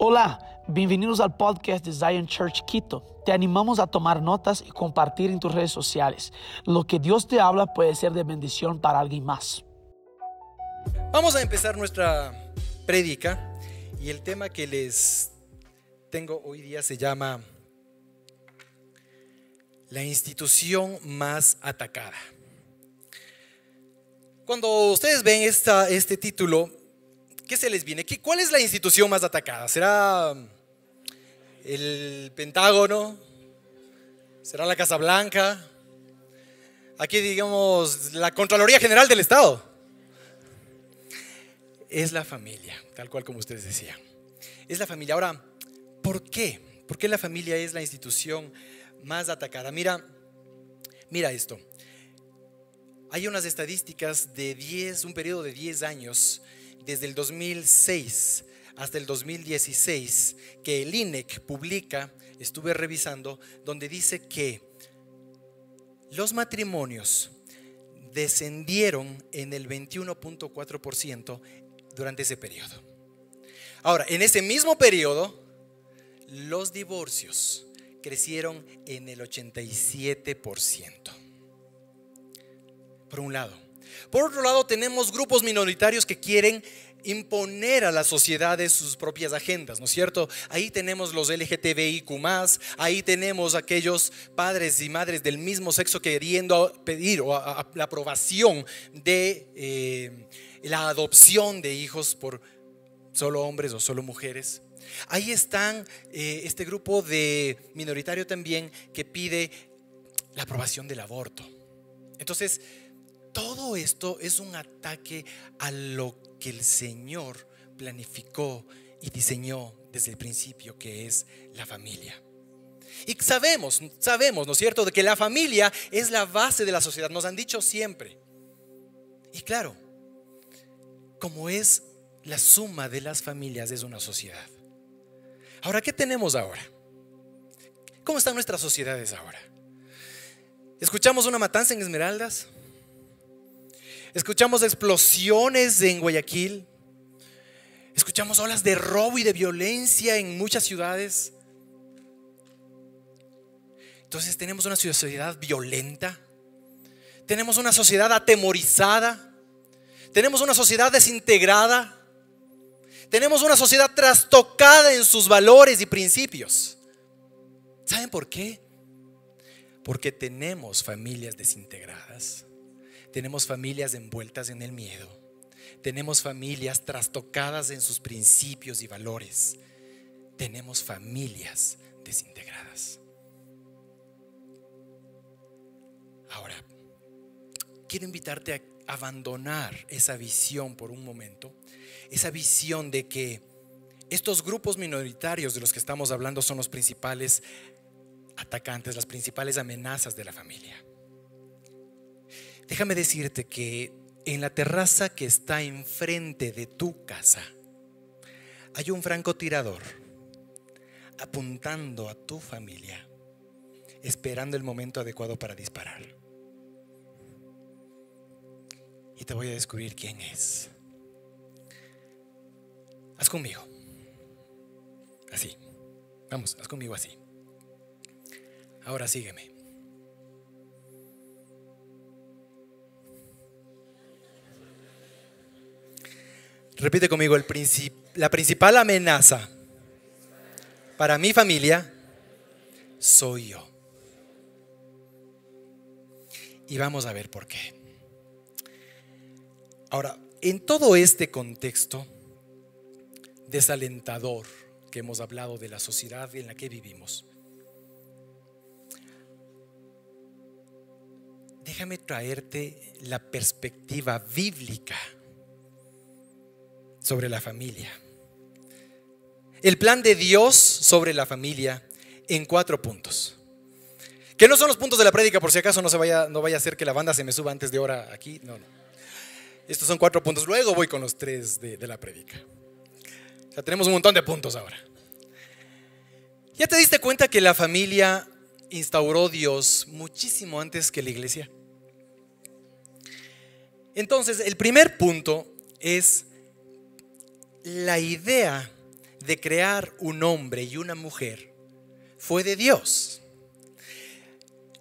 Hola, bienvenidos al podcast de Zion Church Quito. Te animamos a tomar notas y compartir en tus redes sociales. Lo que Dios te habla puede ser de bendición para alguien más. Vamos a empezar nuestra prédica y el tema que les tengo hoy día se llama la institución más atacada. Cuando ustedes ven esta, este título, ¿qué se les viene? ¿Qué, ¿Cuál es la institución más atacada? ¿Será el Pentágono? ¿Será la Casa Blanca? Aquí digamos la Contraloría General del Estado. Es la familia, tal cual como ustedes decían. Es la familia. Ahora, ¿por qué? ¿Por qué la familia es la institución más atacada? Mira, mira esto. Hay unas estadísticas de 10, un periodo de 10 años, desde el 2006 hasta el 2016, que el INEC publica, estuve revisando, donde dice que los matrimonios descendieron en el 21.4% durante ese periodo. Ahora, en ese mismo periodo, los divorcios crecieron en el 87%. Por un lado. Por otro lado, tenemos grupos minoritarios que quieren imponer a las sociedades sus propias agendas, ¿no es cierto? Ahí tenemos los LGTBIQ, ahí tenemos aquellos padres y madres del mismo sexo queriendo pedir la aprobación de eh, la adopción de hijos por solo hombres o solo mujeres. Ahí están eh, este grupo de minoritario también que pide la aprobación del aborto. Entonces, todo esto es un ataque a lo que el Señor planificó y diseñó desde el principio, que es la familia. Y sabemos, sabemos, ¿no es cierto?, de que la familia es la base de la sociedad, nos han dicho siempre. Y claro, como es la suma de las familias, es una sociedad. Ahora, ¿qué tenemos ahora? ¿Cómo están nuestras sociedades ahora? ¿Escuchamos una matanza en Esmeraldas? Escuchamos explosiones en Guayaquil. Escuchamos olas de robo y de violencia en muchas ciudades. Entonces tenemos una sociedad violenta. Tenemos una sociedad atemorizada. Tenemos una sociedad desintegrada. Tenemos una sociedad trastocada en sus valores y principios. ¿Saben por qué? Porque tenemos familias desintegradas. Tenemos familias envueltas en el miedo. Tenemos familias trastocadas en sus principios y valores. Tenemos familias desintegradas. Ahora, quiero invitarte a abandonar esa visión por un momento, esa visión de que estos grupos minoritarios de los que estamos hablando son los principales atacantes, las principales amenazas de la familia. Déjame decirte que en la terraza que está enfrente de tu casa hay un francotirador apuntando a tu familia, esperando el momento adecuado para disparar. Y te voy a descubrir quién es. Haz conmigo. Así. Vamos, haz conmigo así. Ahora sígueme. Repite conmigo, el la principal amenaza para mi familia soy yo. Y vamos a ver por qué. Ahora, en todo este contexto desalentador que hemos hablado de la sociedad en la que vivimos, déjame traerte la perspectiva bíblica sobre la familia. El plan de Dios sobre la familia en cuatro puntos. Que no son los puntos de la prédica, por si acaso no, se vaya, no vaya a ser que la banda se me suba antes de hora aquí. No, no. Estos son cuatro puntos. Luego voy con los tres de, la prédica. Ya tenemos un montón de puntos ahora. ¿Ya te diste cuenta que la familia instauró Dios muchísimo antes que la iglesia? Entonces, el primer punto es la idea de crear un hombre y una mujer fue de Dios.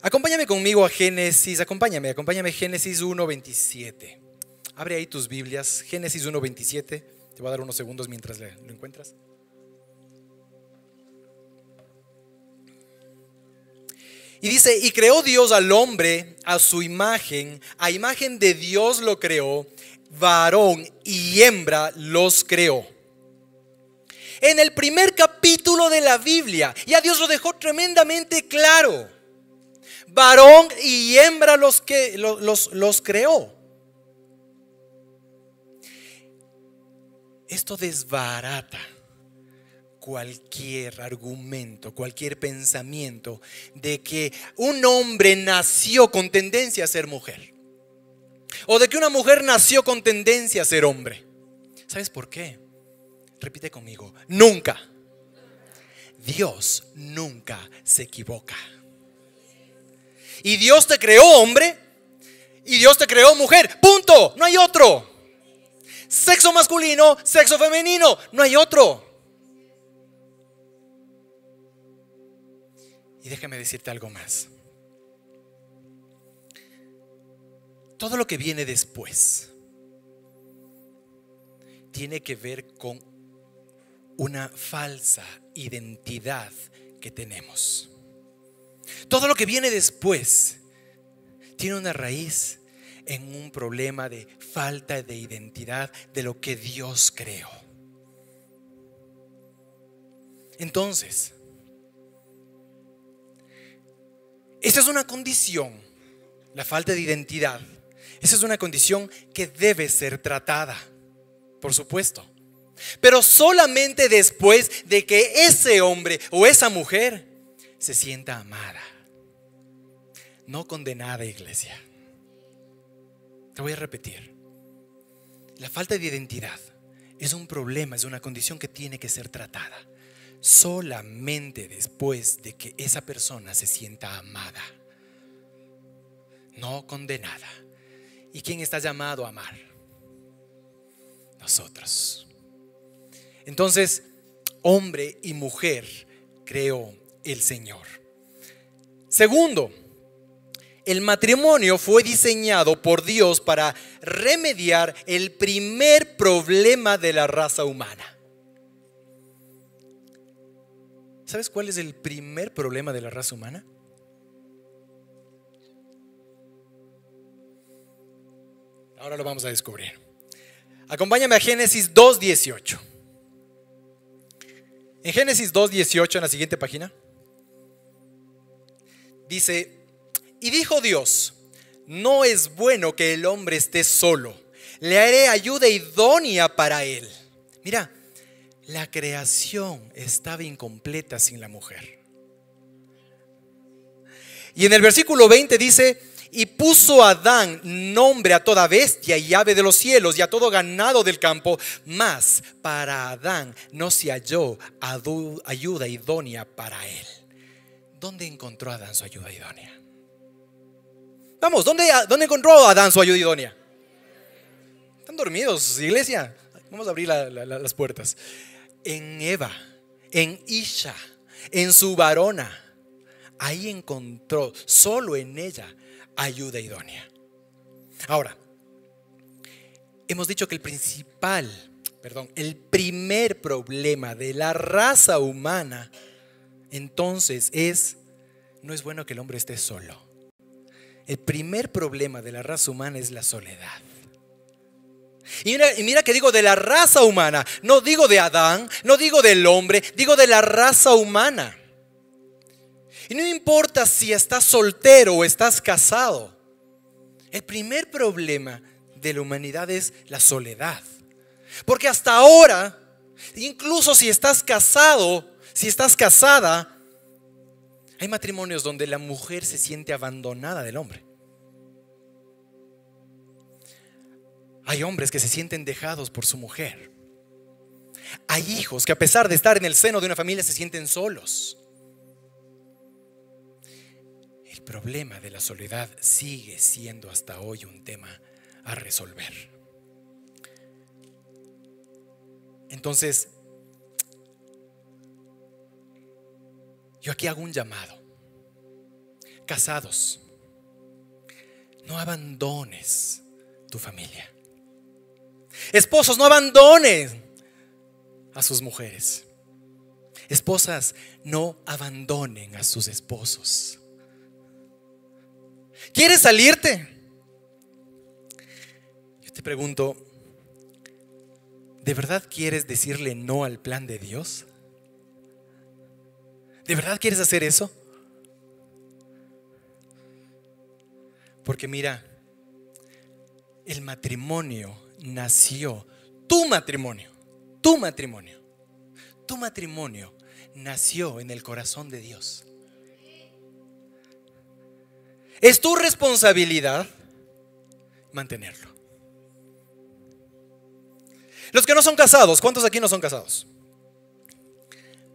Acompáñame conmigo a Génesis, acompáñame, acompáñame a Génesis 1.27. Abre ahí tus Biblias, Génesis 1.27. Te voy a dar unos segundos mientras lo encuentras. Y dice, y creó Dios al hombre a su imagen, a imagen de Dios lo creó, varón y hembra los creó. En el primer capítulo de la Biblia, ya Dios lo dejó tremendamente claro. Varón y hembra los, que, los, los creó. Esto desbarata cualquier argumento, cualquier pensamiento de que un hombre nació con tendencia a ser mujer. O de que una mujer nació con tendencia a ser hombre. ¿Sabes por qué? Repite conmigo, nunca. Dios nunca se equivoca. Y Dios te creó hombre y Dios te creó mujer. Punto. No hay otro. Sexo masculino, sexo femenino. No hay otro. Y déjame decirte algo más. Todo lo que viene después tiene que ver con una falsa identidad que tenemos. Todo lo que viene después tiene una raíz en un problema de falta de identidad de lo que Dios creó. Entonces, Esa es una condición, la falta de identidad. Esa es una condición que debe ser tratada, por supuesto. Pero solamente después de que ese hombre o esa mujer se sienta amada, no condenada, iglesia. Te voy a repetir. La falta de identidad es un problema, es una condición que tiene que ser tratada solamente después de que esa persona se sienta amada, no condenada. ¿Y quién está llamado a amar? Nosotros. Entonces, hombre y mujer creó el Señor. Segundo, el matrimonio fue diseñado por Dios para remediar el primer problema de la raza humana. ¿Sabes cuál es el primer problema de la raza humana? Ahora lo vamos a descubrir. Acompáñame a Génesis 2.18. En Génesis 2.18, en la siguiente página, dice, y dijo Dios, no es bueno que el hombre esté solo, le haré ayuda idónea para él. Mira, la creación estaba incompleta sin la mujer. Y en el versículo 20 dice, y puso Adán nombre a toda bestia y ave de los cielos y a todo ganado del campo, mas para Adán no se halló ayuda idónea para él. ¿Dónde encontró Adán su ayuda idónea? Vamos, ¿dónde, encontró Adán su ayuda idónea? Están dormidos, iglesia. Vamos a abrir las puertas en Eva, en Isha, en su varona. Ahí encontró solo en ella ayuda idónea. Ahora, hemos dicho que el principal, perdón, el primer problema de la raza humana entonces es, no es bueno que el hombre esté solo. El primer problema de la raza humana es la soledad. Y mira, que digo de la raza humana, no digo de Adán, no digo del hombre, digo de la raza humana. Y no importa si estás soltero o estás casado, el primer problema de la humanidad es la soledad. Porque hasta ahora, incluso si estás casado, si estás casada, hay matrimonios donde la mujer se siente abandonada del hombre. Hay hombres que se sienten dejados por su mujer. Hay hijos que a pesar de estar en el seno de una familia se sienten solos. Problema de la soledad sigue siendo hasta hoy un tema a resolver. Entonces, Yo aquí hago un llamado. Casados, no abandones tu familia. Esposos, no abandonen a sus mujeres. Esposas, no abandonen a sus esposos. ¿Quieres salirte? Yo te pregunto, ¿de verdad quieres decirle no al plan de Dios? ¿De verdad quieres hacer eso? Porque mira, el matrimonio nació, tu matrimonio, tu matrimonio, tu matrimonio nació en el corazón de Dios. Es tu responsabilidad mantenerlo. Los que no son casados, ¿cuántos aquí no son casados?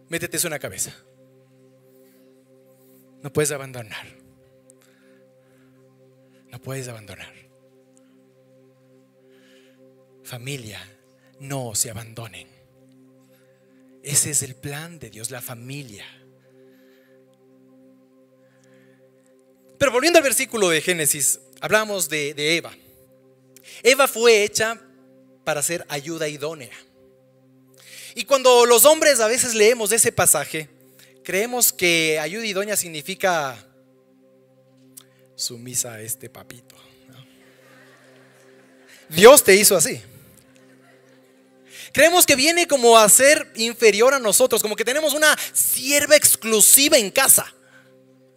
Métete eso en la cabeza. No puedes abandonar. No puedes abandonar. Familia, no se abandonen. Ese es el plan de Dios, la familia. Pero volviendo al versículo de Génesis, hablamos de, Eva. Eva fue hecha para ser ayuda idónea. Y cuando los hombres a veces leemos ese pasaje, creemos que ayuda idónea significa sumisa a este papito. Dios te hizo así. Creemos que viene como a ser inferior a nosotros, como que tenemos una sierva exclusiva en casa,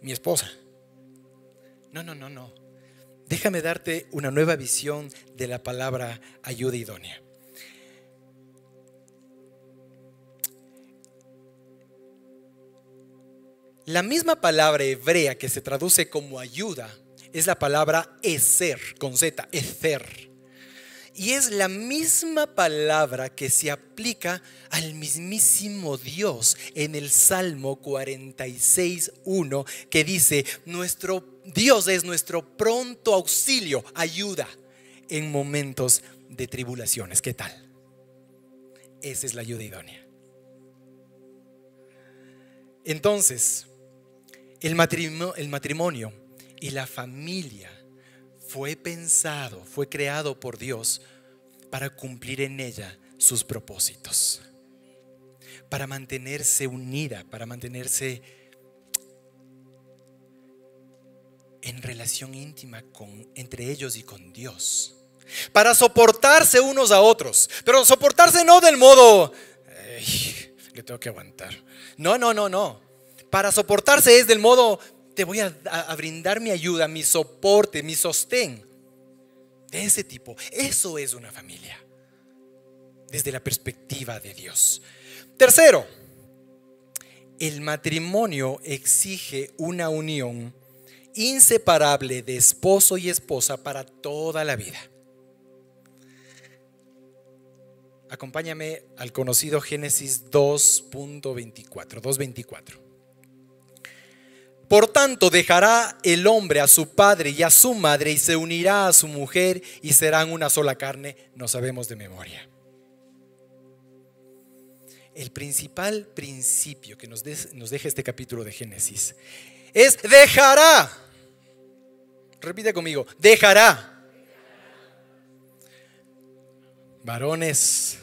mi esposa. No, no, no, no. Déjame darte una nueva visión de la palabra ayuda idónea. La misma palabra hebrea que se traduce como ayuda es la palabra eser, con Z, ecer. Y es la misma palabra que se aplica al mismísimo Dios en el Salmo 46.1 que dice, nuestro Dios es nuestro pronto auxilio, ayuda en momentos de tribulaciones. ¿Qué tal? Esa es la ayuda idónea. Entonces, el matrimonio, el matrimonio y la familia fue pensado, fue creado por Dios para cumplir en ella sus propósitos, para mantenerse unida, para mantenerse en relación íntima con, entre ellos y con Dios, para soportarse unos a otros, pero soportarse no del modo, le tengo que aguantar. No, no, no, no. Para soportarse es del modo, te voy a, brindar mi ayuda, mi soporte, mi sostén. De ese tipo. Eso es una familia. Desde la perspectiva de Dios. Tercero, el matrimonio exige una unión inseparable de esposo y esposa para toda la vida. Acompáñame al conocido Génesis 2.24, 2.24. Por tanto, dejará el hombre a su padre y a su madre y se unirá a su mujer y serán una sola carne. No sabemos de memoria. El principal principio que nos, nos deja este capítulo de Génesis es dejará. Repite conmigo, dejará. Varones,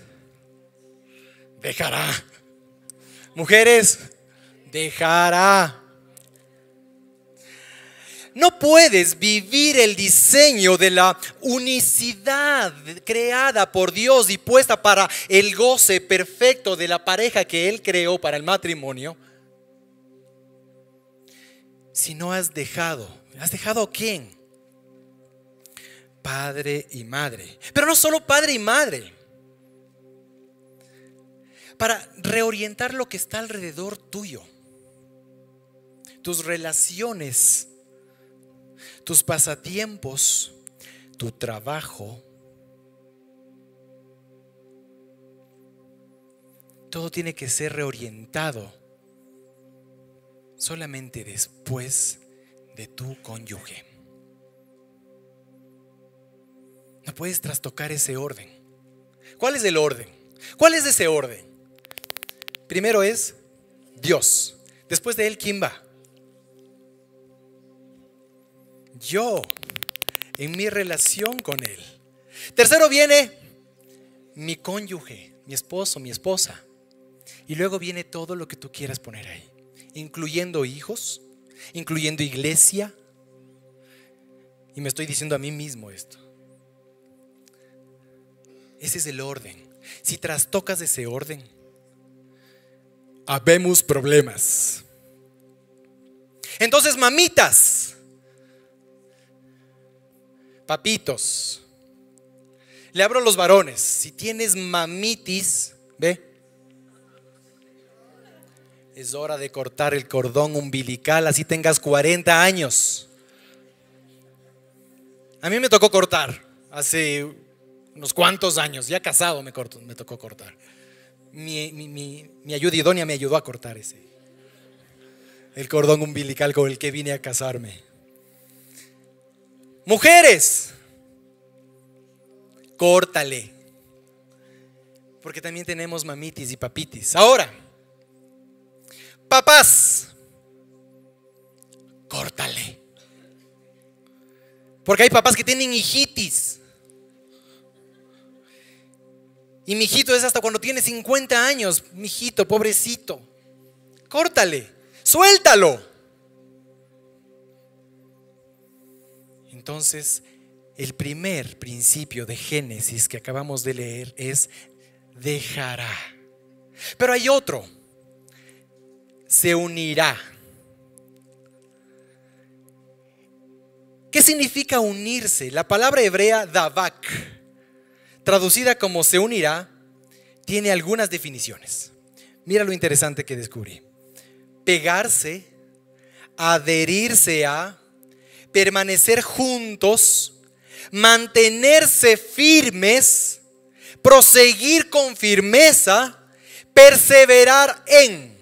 dejará. Mujeres, dejará. No puedes vivir el diseño de la unicidad creada por Dios y puesta para el goce perfecto de la pareja que Él creó para el matrimonio si no has dejado. ¿Has dejado a quién? Padre y madre. Pero no solo padre y madre. Para reorientar lo que está alrededor tuyo. Tus relaciones tus pasatiempos, tu trabajo, todo tiene que ser reorientado solamente después de tu cónyuge. No puedes trastocar ese orden. ¿Cuál es el orden? ¿Cuál es ese orden? Primero es Dios. Después de él, ¿quién va? Yo, en mi relación con él. Tercero viene mi cónyuge, mi esposo, mi esposa. Y luego viene todo lo que tú quieras poner ahí, incluyendo hijos, incluyendo iglesia. Y me estoy diciendo a mí mismo esto. Ese es el orden. Si trastocas ese orden, habemos problemas. Entonces, mamitas, papitos, le abro los varones. Si tienes mamitis, ve, es hora de cortar el cordón umbilical, así tengas 40 años. A mí me tocó cortar hace unos cuantos años, ya casado me, me tocó cortar. Mi, mi, ayuda idónea me ayudó a cortar ese, el cordón umbilical con el que vine a casarme. Mujeres, córtale. Porque también tenemos mamitis y papitis. Ahora, papás, córtale. Porque hay papás que tienen hijitis. Y mi hijito es hasta cuando tiene 50 años. Mi hijito, pobrecito. Córtale, suéltalo. Entonces, el primer principio de Génesis que acabamos de leer es dejará. Pero hay otro. Se unirá. ¿Qué significa unirse? La palabra hebrea davak, traducida como se unirá, tiene algunas definiciones. Mira lo interesante que descubrí. Pegarse, adherirse a, permanecer juntos, mantenerse firmes, proseguir con firmeza, perseverar en.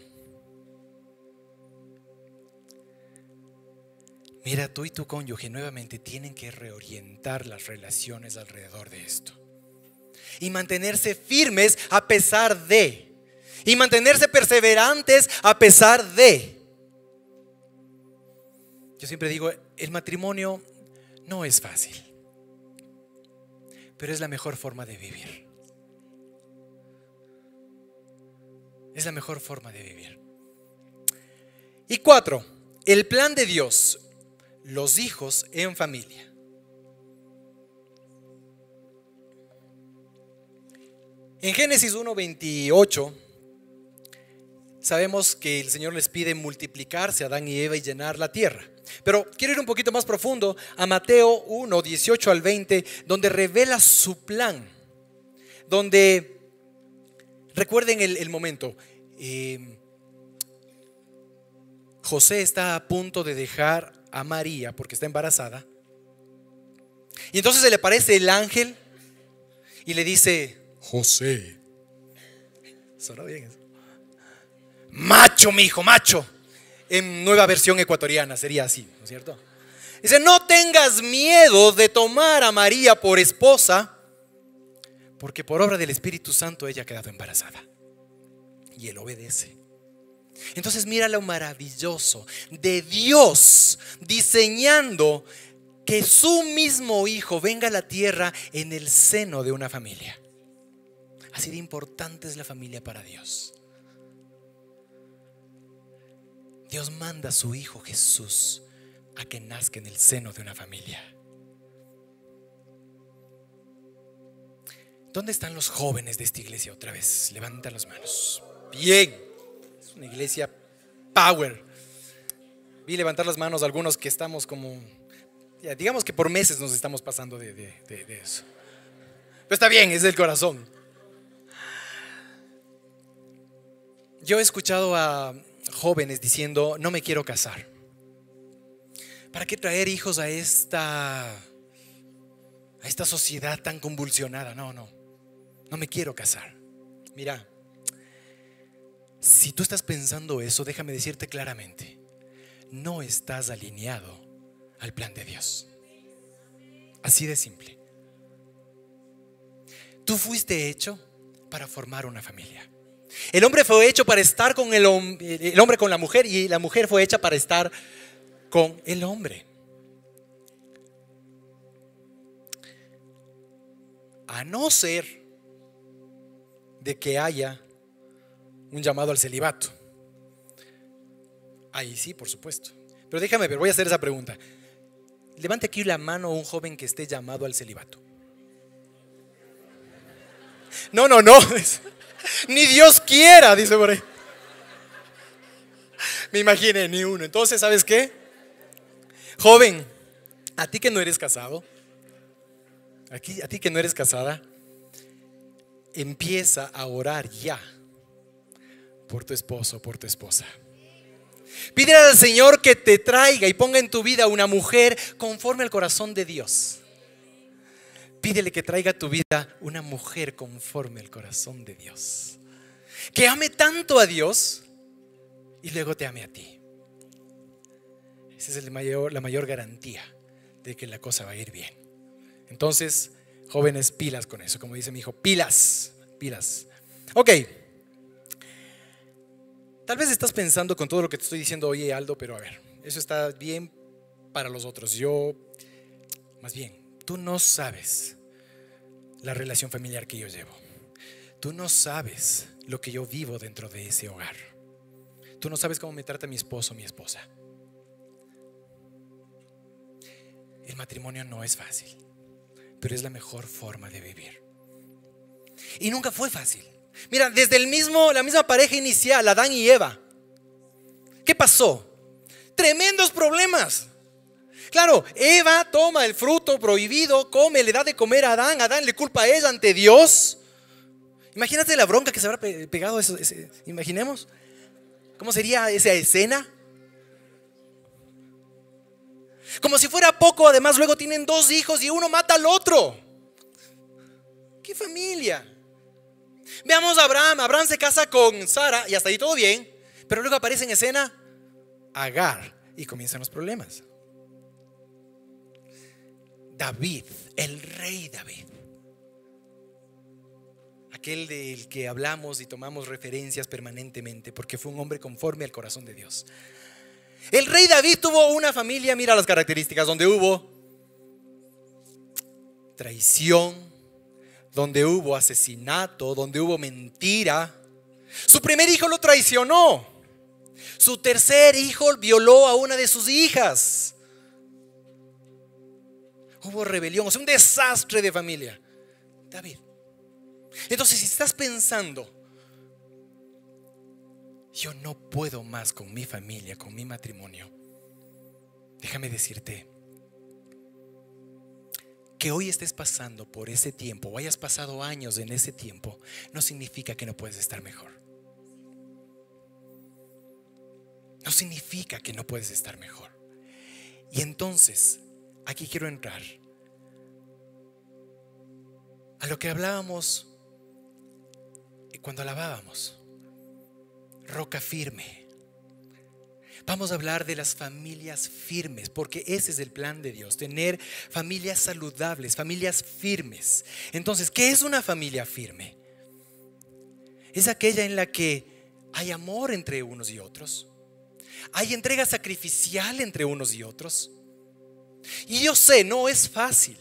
Mira, tú y tu cónyuge nuevamente tienen que reorientar las relaciones alrededor de esto. Y mantenerse firmes a pesar de. Y mantenerse perseverantes a pesar de. Yo siempre digo, el matrimonio no es fácil, pero es la mejor forma de vivir. Es la mejor forma de vivir. Y cuatro, el plan de Dios los hijos en familia. En Génesis 1.28 sabemos que el Señor les pide multiplicarse a Adán y Eva y llenar la tierra. Pero quiero ir un poquito más profundo a Mateo 1, 18 al 20, donde revela su plan. Donde, recuerden el, momento, eh, José está a punto de dejar a María porque está embarazada. Y entonces se le aparece el ángel y le dice, José. bien Macho, mi hijo, macho. En nueva versión ecuatoriana sería así, ¿no es cierto? Dice, no tengas miedo de tomar a María por esposa, porque por obra del Espíritu Santo ella ha quedado embarazada. Y él obedece. Entonces mira lo maravilloso de Dios diseñando que su mismo hijo venga a la tierra en el seno de una familia. Así de importante es la familia para Dios. Dios manda a su hijo Jesús a que nazca en el seno de una familia. ¿Dónde están los jóvenes de esta iglesia otra vez? Levanta las manos. Bien una iglesia power. Vi levantar las manos algunos que estamos como, digamos que por meses nos estamos pasando de, de eso. Pero está bien, es del corazón. Yo he escuchado a jóvenes diciendo, no me quiero casar. ¿Para qué traer hijos a esta, a esta sociedad tan convulsionada? No, no, no me quiero casar. Mira, si tú estás pensando eso, déjame decirte claramente, no estás alineado al plan de Dios. Así de simple. Tú fuiste hecho para formar una familia. El hombre fue hecho para estar con el, el hombre con la mujer y la mujer fue hecha para estar con el hombre. A no ser de que haya un llamado al celibato. Ahí sí, por supuesto. Pero déjame ver, voy a hacer esa pregunta. Levante aquí la mano un joven que esté llamado al celibato. No, no, no. Ni Dios quiera, dice por ahí. Me imaginé, ni uno. Entonces, ¿sabes qué? Joven, a ti que no eres casado, aquí, a ti que no eres casada, empieza a orar ya por tu esposo, por tu esposa. Pídele al Señor que te traiga y ponga en tu vida una mujer conforme al corazón de Dios. Pídele que traiga a tu vida una mujer conforme al corazón de Dios. Que ame tanto a Dios y luego te ame a ti. Esa es la mayor garantía de que la cosa va a ir bien. Entonces, jóvenes, pilas con eso. Como dice mi hijo, pilas, pilas. Ok. Tal vez estás pensando con todo lo que te estoy diciendo, oye Aldo, pero a ver, eso está bien para los otros. Yo, más bien, tú no sabes la relación familiar que yo llevo. Tú no sabes lo que yo vivo dentro de ese hogar. Tú no sabes cómo me trata mi esposo o mi esposa. El matrimonio no es fácil, pero es la mejor forma de vivir. Y nunca fue fácil. Mira, desde el mismo, la misma pareja inicial, Adán y Eva. ¿Qué pasó? Tremendos problemas. Claro, Eva toma el fruto prohibido, come, le da de comer a Adán. Adán le culpa a ella ante Dios. Imagínate la bronca que se habrá pegado imaginemos. ¿Cómo sería esa escena? Como si fuera poco, además luego tienen dos hijos y uno mata al otro. ¿Qué familia? Veamos a Abraham. Abraham se casa con Sara y hasta ahí todo bien. Pero luego aparece en escena Agar y comienzan los problemas. David, el rey David. Aquel del que hablamos y tomamos referencias permanentemente porque fue un hombre conforme al corazón de Dios. El rey David tuvo una familia, mira las características, donde hubo traición, donde hubo asesinato, donde hubo mentira. Su primer hijo lo traicionó. Su tercer hijo violó a una de sus hijas. Hubo rebelión, o sea, un desastre de familia. David. Entonces, si estás pensando, yo no puedo más con mi familia, con mi matrimonio, déjame decirte, que hoy estés pasando por ese tiempo o hayas pasado años en ese tiempo, no significa que no puedes estar mejor. No significa que no puedes estar mejor. Y entonces, aquí quiero entrar a lo que hablábamos cuando alabábamos. Roca firme. Vamos a hablar de las familias firmes, porque ese es el plan de Dios, tener familias saludables, familias firmes. Entonces, ¿qué es una familia firme? Es aquella en la que hay amor entre unos y otros, hay entrega sacrificial entre unos y otros. Y yo sé, no es fácil,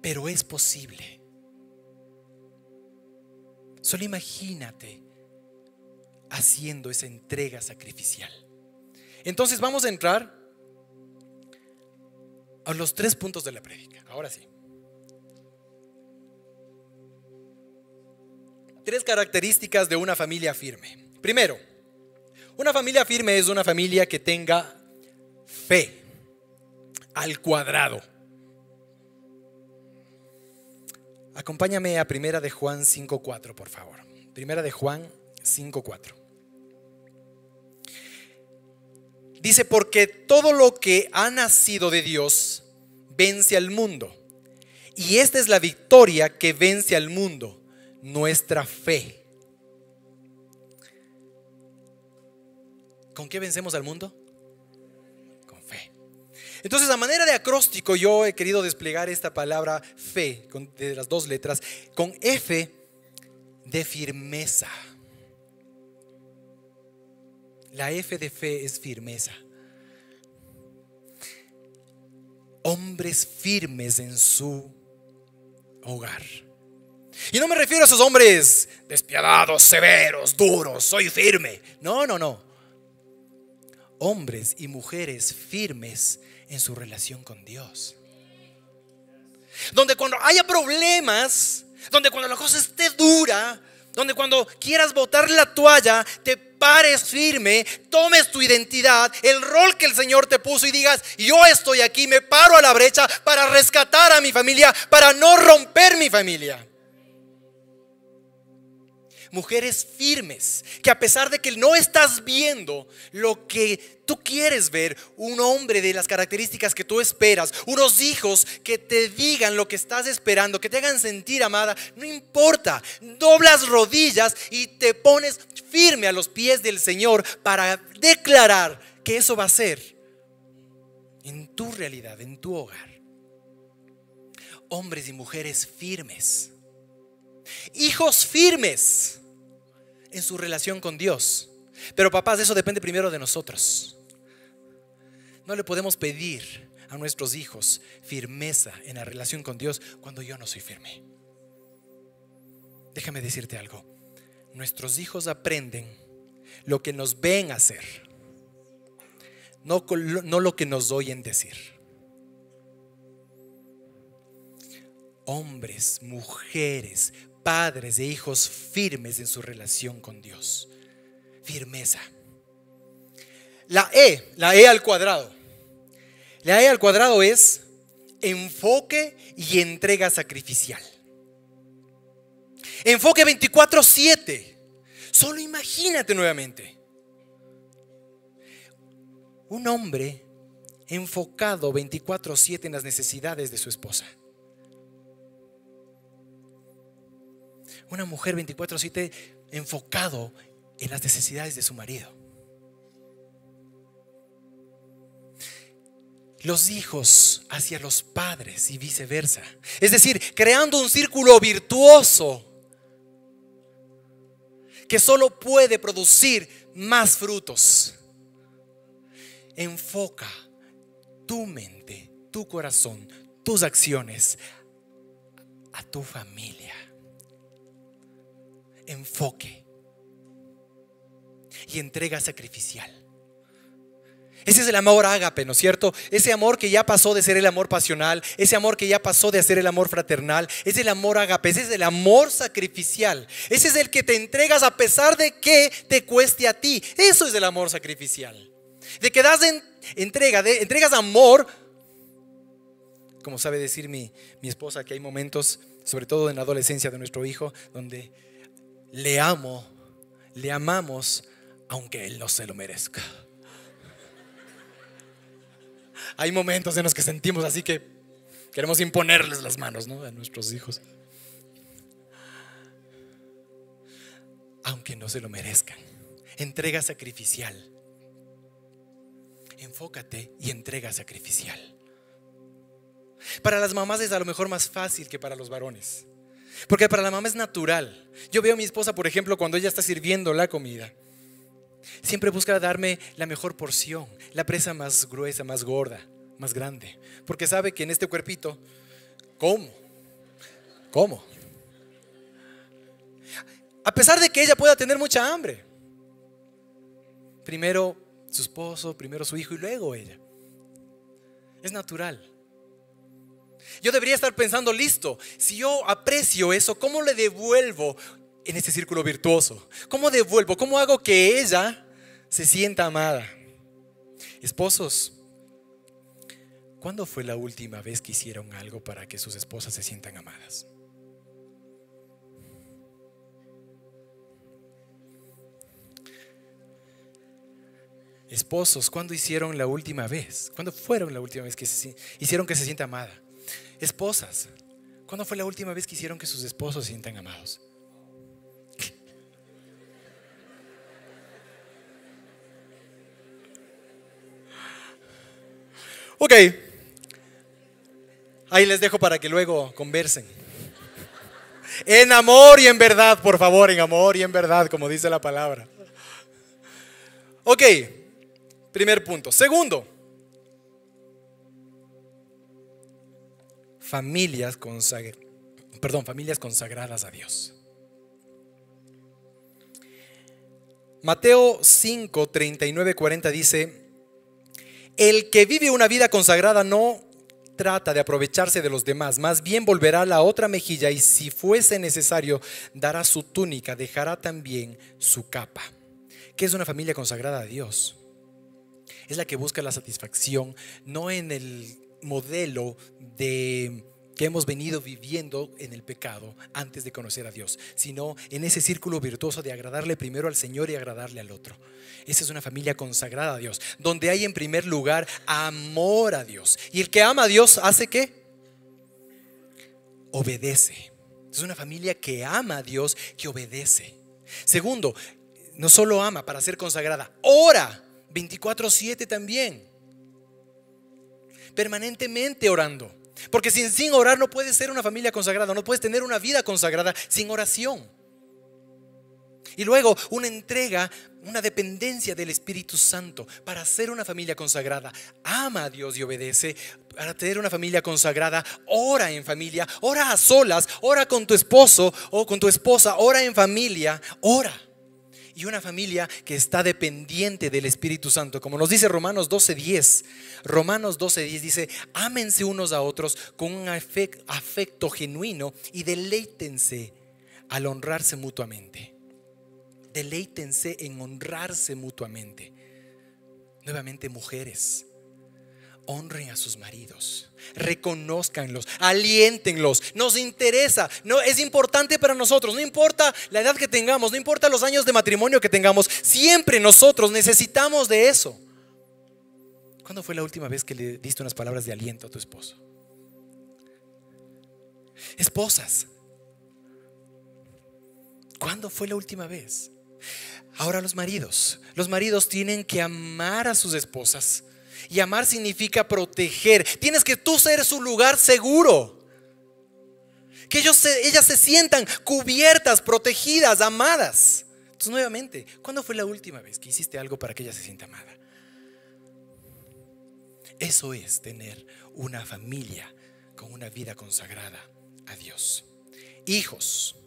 pero es posible. Solo imagínate haciendo esa entrega sacrificial. Entonces vamos a entrar a los tres puntos de la prédica. Ahora sí. Tres características de una familia firme. Primero, una familia firme es una familia que tenga fe al cuadrado. Acompáñame a Primera de Juan 5.4, por favor. Primera de Juan 5.4. Dice, porque todo lo que ha nacido de Dios vence al mundo. Y esta es la victoria que vence al mundo, nuestra fe. ¿Con qué vencemos al mundo? Entonces, a manera de acróstico, yo he querido desplegar esta palabra fe, de las dos letras, con F de firmeza. La F de fe es firmeza. Hombres firmes en su hogar. Y no me refiero a esos hombres despiadados, severos, duros, soy firme. No, no, no. Hombres y mujeres firmes en su relación con Dios. Donde cuando haya problemas, donde cuando la cosa esté dura, donde cuando quieras botar la toalla, te pares firme, tomes tu identidad, el rol que el Señor te puso y digas, yo estoy aquí, me paro a la brecha para rescatar a mi familia, para no romper mi familia mujeres firmes, que a pesar de que no estás viendo lo que tú quieres ver, un hombre de las características que tú esperas, unos hijos que te digan lo que estás esperando, que te hagan sentir amada, no importa, doblas rodillas y te pones firme a los pies del Señor para declarar que eso va a ser en tu realidad, en tu hogar. Hombres y mujeres firmes. Hijos firmes en su relación con Dios. Pero papás, eso depende primero de nosotros. No le podemos pedir a nuestros hijos firmeza en la relación con Dios cuando yo no soy firme. Déjame decirte algo. Nuestros hijos aprenden lo que nos ven hacer, no, lo que nos oyen decir. Hombres, mujeres, padres e hijos firmes en su relación con Dios. Firmeza. La E, la E al cuadrado. La E al cuadrado es enfoque y entrega sacrificial. Enfoque 24/7. Solo imagínate nuevamente. Un hombre enfocado 24/7 en las necesidades de su esposa. Una mujer 24/7 enfocado en las necesidades de su marido. Los hijos hacia los padres y viceversa. Es decir, creando un círculo virtuoso que solo puede producir más frutos. Enfoca tu mente, tu corazón, tus acciones a tu familia enfoque y entrega sacrificial. Ese es el amor ágape, ¿no es cierto? Ese amor que ya pasó de ser el amor pasional, ese amor que ya pasó de ser el amor fraternal, es el amor ágape, ese es el amor sacrificial. Ese es el que te entregas a pesar de que te cueste a ti. Eso es el amor sacrificial. De que das entrega, de, entregas amor. Como sabe decir mi, mi esposa, que hay momentos, sobre todo en la adolescencia de nuestro hijo, donde le amo, le amamos, aunque Él no se lo merezca. Hay momentos en los que sentimos así que queremos imponerles las manos ¿no? a nuestros hijos. Aunque no se lo merezcan. Entrega sacrificial. Enfócate y entrega sacrificial. Para las mamás es a lo mejor más fácil que para los varones. Porque para la mamá es natural. Yo veo a mi esposa, por ejemplo, cuando ella está sirviendo la comida. Siempre busca darme la mejor porción, la presa más gruesa, más gorda, más grande. Porque sabe que en este cuerpito, ¿cómo? ¿Cómo? A pesar de que ella pueda tener mucha hambre. Primero su esposo, primero su hijo y luego ella. Es natural. Yo debería estar pensando, listo, si yo aprecio eso, ¿cómo le devuelvo en este círculo virtuoso? ¿Cómo devuelvo? ¿Cómo hago que ella se sienta amada? Esposos, ¿cuándo fue la última vez que hicieron algo para que sus esposas se sientan amadas? Esposos, ¿cuándo hicieron la última vez? ¿Cuándo fueron la última vez que se, hicieron que se sienta amada? Esposas, ¿cuándo fue la última vez que hicieron que sus esposos se sientan amados? Ok, ahí les dejo para que luego conversen. En amor y en verdad, por favor, en amor y en verdad, como dice la palabra. Ok, primer punto. Segundo, familias perdón, familias consagradas a Dios. Mateo 5, 39, 40 dice, el que vive una vida consagrada no trata de aprovecharse de los demás, más bien volverá la otra mejilla y si fuese necesario dará su túnica, dejará también su capa. ¿Qué es una familia consagrada a Dios? Es la que busca la satisfacción no en el modelo de que hemos venido viviendo en el pecado antes de conocer a Dios, sino en ese círculo virtuoso de agradarle primero al Señor y agradarle al otro. Esa es una familia consagrada a Dios, donde hay en primer lugar amor a Dios. Y el que ama a Dios hace qué? Obedece. Es una familia que ama a Dios, que obedece. Segundo, no solo ama para ser consagrada, ora 24/7 también. Permanentemente orando. Porque sin, sin orar no puedes ser una familia consagrada, no puedes tener una vida consagrada sin oración. Y luego una entrega, una dependencia del Espíritu Santo para ser una familia consagrada. Ama a Dios y obedece. Para tener una familia consagrada, ora en familia, ora a solas, ora con tu esposo o con tu esposa, ora en familia, ora y una familia que está dependiente del Espíritu Santo. Como nos dice Romanos 12:10. Romanos 12:10 dice, ámense unos a otros con un afecto genuino y deleítense al honrarse mutuamente. Deleítense en honrarse mutuamente. Nuevamente mujeres honren a sus maridos, reconozcanlos, aliéntenlos. Nos interesa, no es importante para nosotros, no importa la edad que tengamos, no importa los años de matrimonio que tengamos, siempre nosotros necesitamos de eso. ¿Cuándo fue la última vez que le diste unas palabras de aliento a tu esposo? Esposas, ¿cuándo fue la última vez? Ahora los maridos, los maridos tienen que amar a sus esposas y amar significa proteger. Tienes que tú ser su lugar seguro. Que ellos ellas se sientan cubiertas, protegidas, amadas. Entonces, nuevamente, ¿cuándo fue la última vez que hiciste algo para que ella se sienta amada? Eso es tener una familia con una vida consagrada a Dios. Hijos.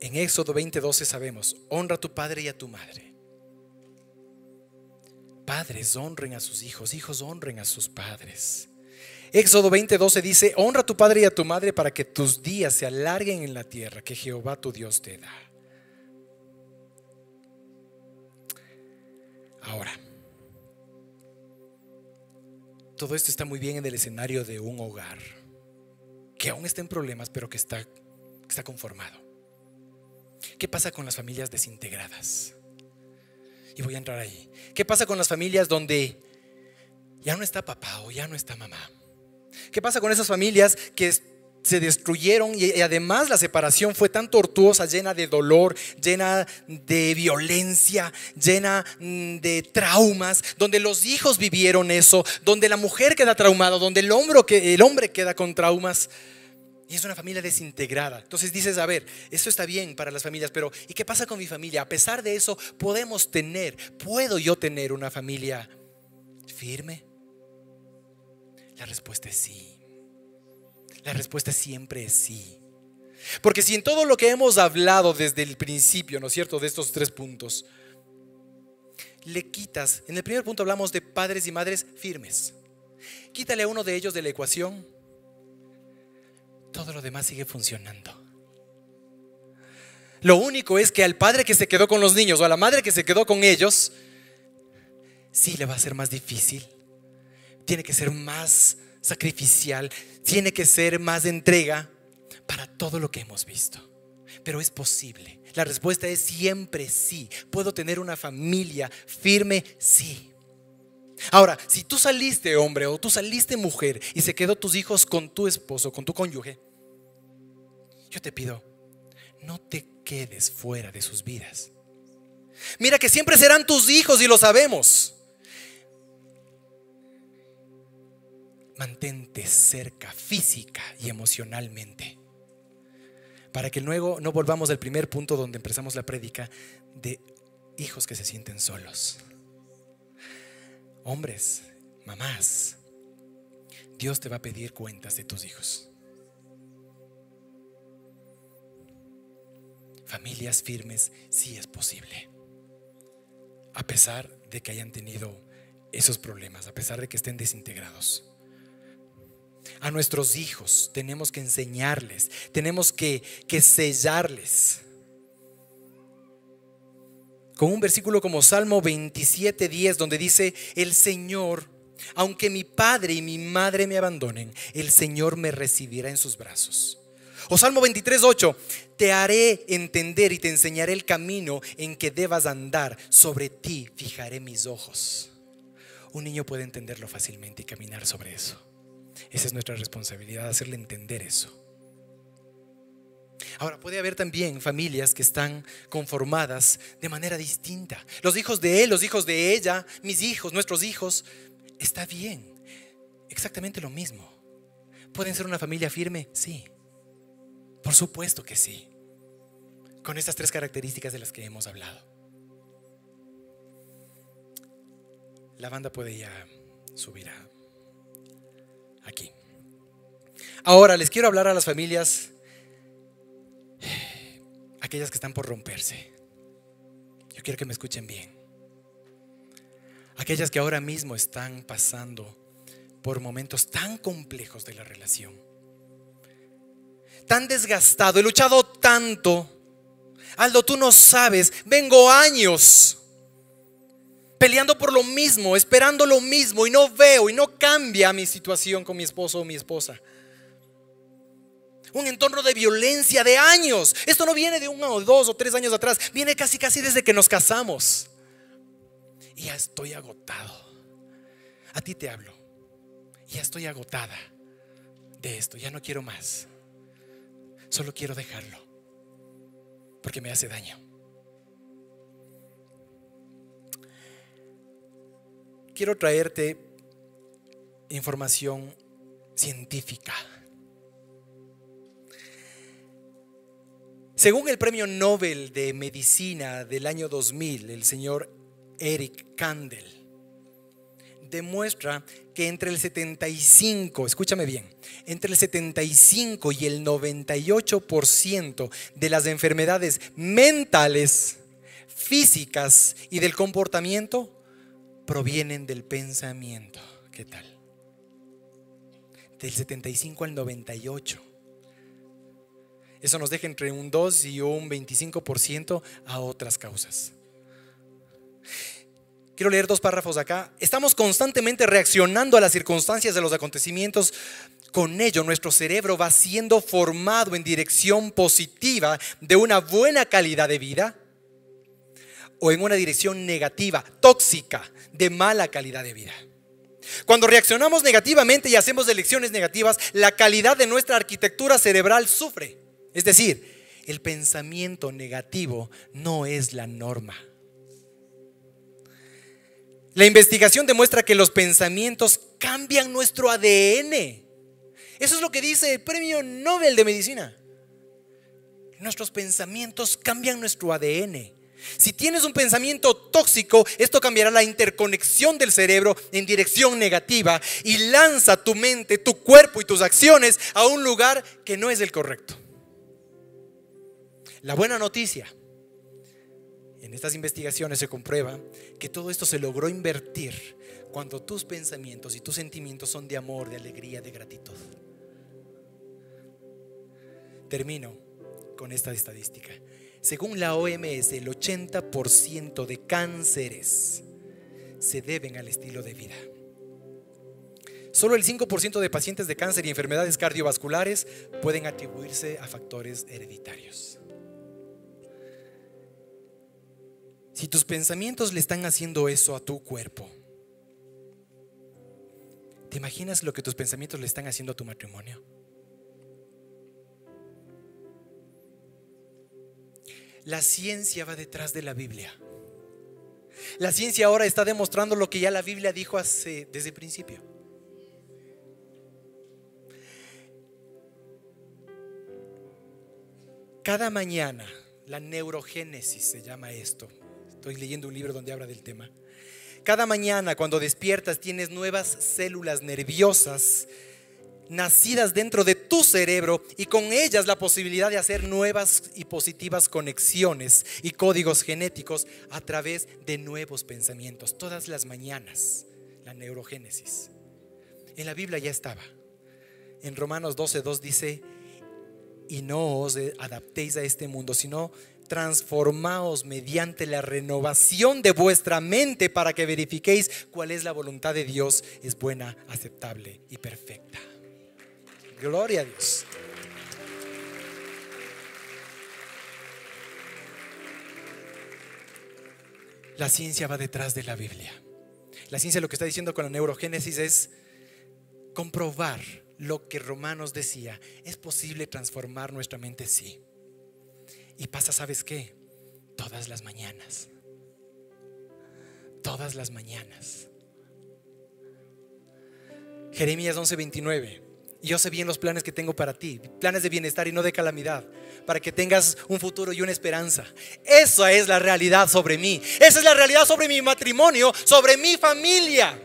En Éxodo 20:12 sabemos, honra a tu padre y a tu madre. Padres honren a sus hijos, hijos honren a sus padres. Éxodo 20:12 dice, honra a tu padre y a tu madre para que tus días se alarguen en la tierra que Jehová tu Dios te da. Ahora, todo esto está muy bien en el escenario de un hogar que aún está en problemas, pero que está, que está conformado. ¿Qué pasa con las familias desintegradas? Y voy a entrar ahí. ¿Qué pasa con las familias donde ya no está papá o ya no está mamá? ¿Qué pasa con esas familias que se destruyeron y además la separación fue tan tortuosa, llena de dolor, llena de violencia, llena mm, de traumas, donde los hijos vivieron eso, donde la mujer queda traumada, donde el hombre, el hombre queda con traumas? Y es una familia desintegrada. Entonces dices, a ver, eso está bien para las familias, pero ¿y qué pasa con mi familia? A pesar de eso, podemos tener, puedo yo tener una familia firme. La respuesta es sí. La respuesta siempre es sí. Porque si en todo lo que hemos hablado desde el principio, ¿no es cierto?, de estos tres puntos, le quitas, en el primer punto hablamos de padres y madres firmes. Quítale a uno de ellos de la ecuación todo lo demás sigue funcionando. Lo único es que al padre que se quedó con los niños o a la madre que se quedó con ellos, sí le va a ser más difícil. Tiene que ser más sacrificial, tiene que ser más entrega para todo lo que hemos visto. Pero es posible. La respuesta es siempre sí. ¿Puedo tener una familia firme? Sí. Ahora, si tú saliste hombre o tú saliste mujer y se quedó tus hijos con tu esposo, con tu cónyuge, yo te pido, no te quedes fuera de sus vidas. Mira que siempre serán tus hijos y lo sabemos. mantente cerca física y emocionalmente. Para que luego no volvamos al primer punto donde empezamos la prédica de hijos que se sienten solos. Hombres, mamás, Dios te va a pedir cuentas de tus hijos. Familias firmes sí es posible. A pesar de que hayan tenido esos problemas, a pesar de que estén desintegrados. A nuestros hijos tenemos que enseñarles, tenemos que, que sellarles. Con un versículo como Salmo 27, 10, donde dice, el Señor, aunque mi padre y mi madre me abandonen, el Señor me recibirá en sus brazos. O Salmo 23, 8, te haré entender y te enseñaré el camino en que debas andar, sobre ti fijaré mis ojos. Un niño puede entenderlo fácilmente y caminar sobre eso. Esa es nuestra responsabilidad, hacerle entender eso. Ahora, puede haber también familias que están conformadas de manera distinta. Los hijos de él, los hijos de ella, mis hijos, nuestros hijos, está bien. Exactamente lo mismo. ¿Pueden ser una familia firme? Sí. Por supuesto que sí. Con estas tres características de las que hemos hablado. La banda puede ya subir aquí. Ahora les quiero hablar a las familias, aquellas que están por romperse. Yo quiero que me escuchen bien. Aquellas que ahora mismo están pasando por momentos tan complejos de la relación. Tan desgastado, he luchado tanto. Aldo, tú no sabes, vengo años peleando por lo mismo, esperando lo mismo y no veo y no cambia mi situación con mi esposo o mi esposa. Un entorno de violencia de años. Esto no viene de uno o dos o tres años atrás, viene casi casi desde que nos casamos. Y ya estoy agotado. A ti te hablo. Ya estoy agotada de esto, ya no quiero más. Solo quiero dejarlo porque me hace daño. quiero traerte información científica. Según el premio Nobel de Medicina del año 2000, el señor Eric Kandel demuestra que entre el 75, escúchame bien, entre el 75 y el 98% de las enfermedades mentales, físicas y del comportamiento provienen del pensamiento. ¿Qué tal? Del 75 al 98. Eso nos deja entre un 2 y un 25% a otras causas. Quiero leer dos párrafos acá. Estamos constantemente reaccionando a las circunstancias de los acontecimientos. Con ello, nuestro cerebro va siendo formado en dirección positiva de una buena calidad de vida o en una dirección negativa, tóxica, de mala calidad de vida. Cuando reaccionamos negativamente y hacemos elecciones negativas, la calidad de nuestra arquitectura cerebral sufre. Es decir, el pensamiento negativo no es la norma. La investigación demuestra que los pensamientos cambian nuestro ADN. Eso es lo que dice el Premio Nobel de Medicina. Nuestros pensamientos cambian nuestro ADN. Si tienes un pensamiento tóxico, esto cambiará la interconexión del cerebro en dirección negativa y lanza tu mente, tu cuerpo y tus acciones a un lugar que no es el correcto. La buena noticia, en estas investigaciones se comprueba que todo esto se logró invertir cuando tus pensamientos y tus sentimientos son de amor, de alegría, de gratitud. Termino con esta estadística. Según la OMS, el 80% de cánceres se deben al estilo de vida. Solo el 5% de pacientes de cáncer y enfermedades cardiovasculares pueden atribuirse a factores hereditarios. Si tus pensamientos le están haciendo eso a tu cuerpo, ¿te imaginas lo que tus pensamientos le están haciendo a tu matrimonio? La ciencia va detrás de la Biblia. La ciencia ahora está demostrando lo que ya la Biblia dijo hace, desde el principio. Cada mañana, la neurogénesis se llama esto, Estoy leyendo un libro donde habla del tema. Cada mañana cuando despiertas tienes nuevas células nerviosas nacidas dentro de tu cerebro y con ellas la posibilidad de hacer nuevas y positivas conexiones y códigos genéticos a través de nuevos pensamientos. Todas las mañanas, la neurogénesis. En la Biblia ya estaba. En Romanos 12.2 dice, y no os adaptéis a este mundo, sino transformaos mediante la renovación de vuestra mente para que verifiquéis cuál es la voluntad de Dios, es buena, aceptable y perfecta. Gloria a Dios. La ciencia va detrás de la Biblia. La ciencia lo que está diciendo con la neurogénesis es comprobar lo que Romanos decía. Es posible transformar nuestra mente, sí. Y pasa, ¿sabes qué? Todas las mañanas. Todas las mañanas. Jeremías 11:29. Yo sé bien los planes que tengo para ti, planes de bienestar y no de calamidad, para que tengas un futuro y una esperanza. Esa es la realidad sobre mí. Esa es la realidad sobre mi matrimonio, sobre mi familia.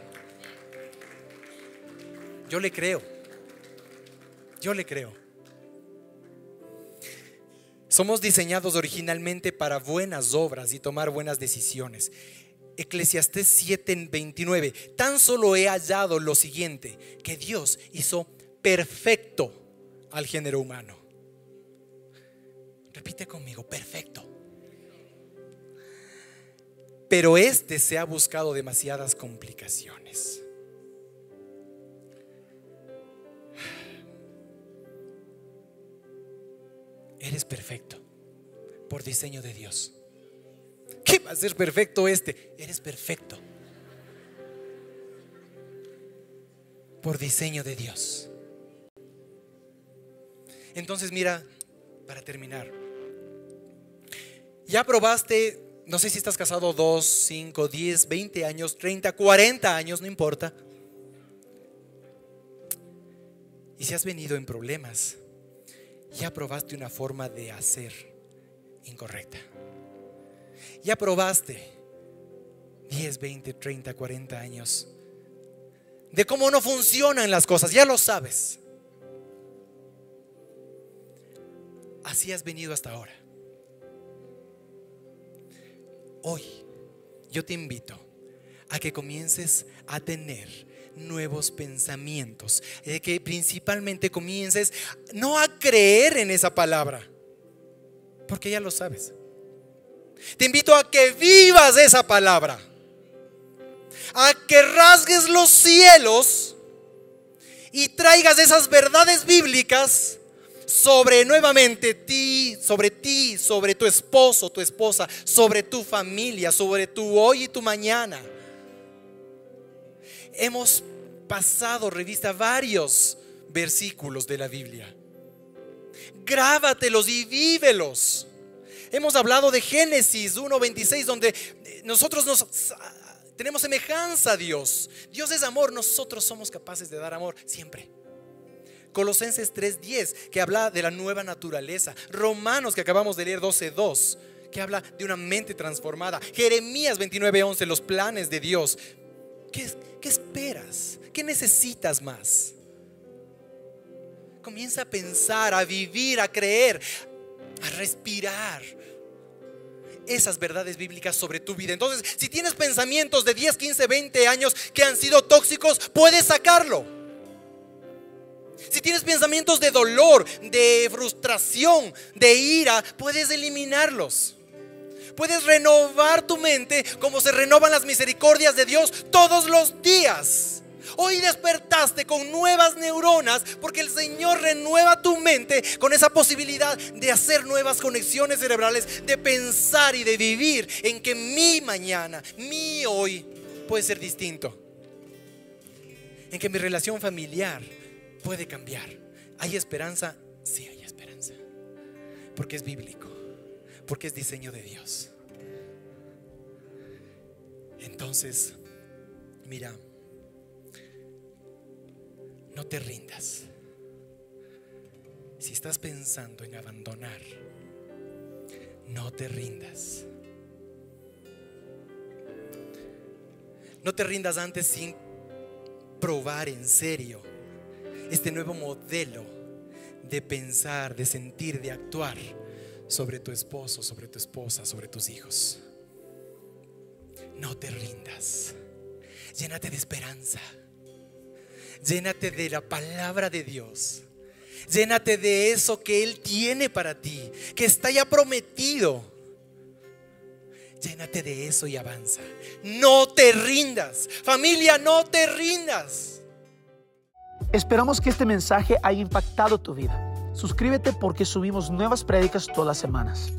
Yo le creo. Yo le creo. Somos diseñados originalmente para buenas obras y tomar buenas decisiones. Eclesiastés 7:29. Tan solo he hallado lo siguiente, que Dios hizo perfecto al género humano. Repite conmigo, perfecto. Pero este se ha buscado demasiadas complicaciones. Eres perfecto por diseño de Dios. ¿Qué va a ser perfecto este? Eres perfecto por diseño de Dios. Entonces mira, para terminar, ya probaste, no sé si estás casado 2, 5, 10, 20 años, 30, 40 años, no importa. Y si has venido en problemas, ya probaste una forma de hacer incorrecta. Ya probaste 10, 20, 30, 40 años de cómo no funcionan las cosas, ya lo sabes. Así has venido hasta ahora. Hoy yo te invito a que comiences a tener nuevos pensamientos, de que principalmente comiences no a creer en esa palabra, porque ya lo sabes. Te invito a que vivas esa palabra, a que rasgues los cielos y traigas esas verdades bíblicas sobre nuevamente ti, sobre ti, sobre tu esposo, tu esposa, sobre tu familia, sobre tu hoy y tu mañana. Hemos pasado revista varios versículos de la Biblia. Grábatelos y vívelos. Hemos hablado de Génesis 1:26 donde nosotros nos tenemos semejanza a Dios. Dios es amor, nosotros somos capaces de dar amor siempre. Colosenses 3:10, que habla de la nueva naturaleza. Romanos, que acabamos de leer 12:2, que habla de una mente transformada. Jeremías 29:11, los planes de Dios. ¿Qué, ¿Qué esperas? ¿Qué necesitas más? Comienza a pensar, a vivir, a creer, a respirar esas verdades bíblicas sobre tu vida. Entonces, si tienes pensamientos de 10, 15, 20 años que han sido tóxicos, puedes sacarlo. Si tienes pensamientos de dolor, de frustración, de ira, puedes eliminarlos. Puedes renovar tu mente como se renovan las misericordias de Dios todos los días. Hoy despertaste con nuevas neuronas porque el Señor renueva tu mente con esa posibilidad de hacer nuevas conexiones cerebrales, de pensar y de vivir en que mi mañana, mi hoy puede ser distinto. En que mi relación familiar puede cambiar. ¿Hay esperanza? Sí, hay esperanza. Porque es bíblico. Porque es diseño de Dios. Entonces, mira, no te rindas. Si estás pensando en abandonar no te rindas. No te rindas antes sin probar en serio este nuevo modelo de pensar, de sentir, de actuar sobre tu esposo, sobre tu esposa, sobre tus hijos. No te rindas. Llénate de esperanza. Llénate de la palabra de Dios. Llénate de eso que Él tiene para ti, que está ya prometido. Llénate de eso y avanza. No te rindas. Familia, no te rindas. Esperamos que este mensaje haya impactado tu vida. Suscríbete porque subimos nuevas prédicas todas las semanas.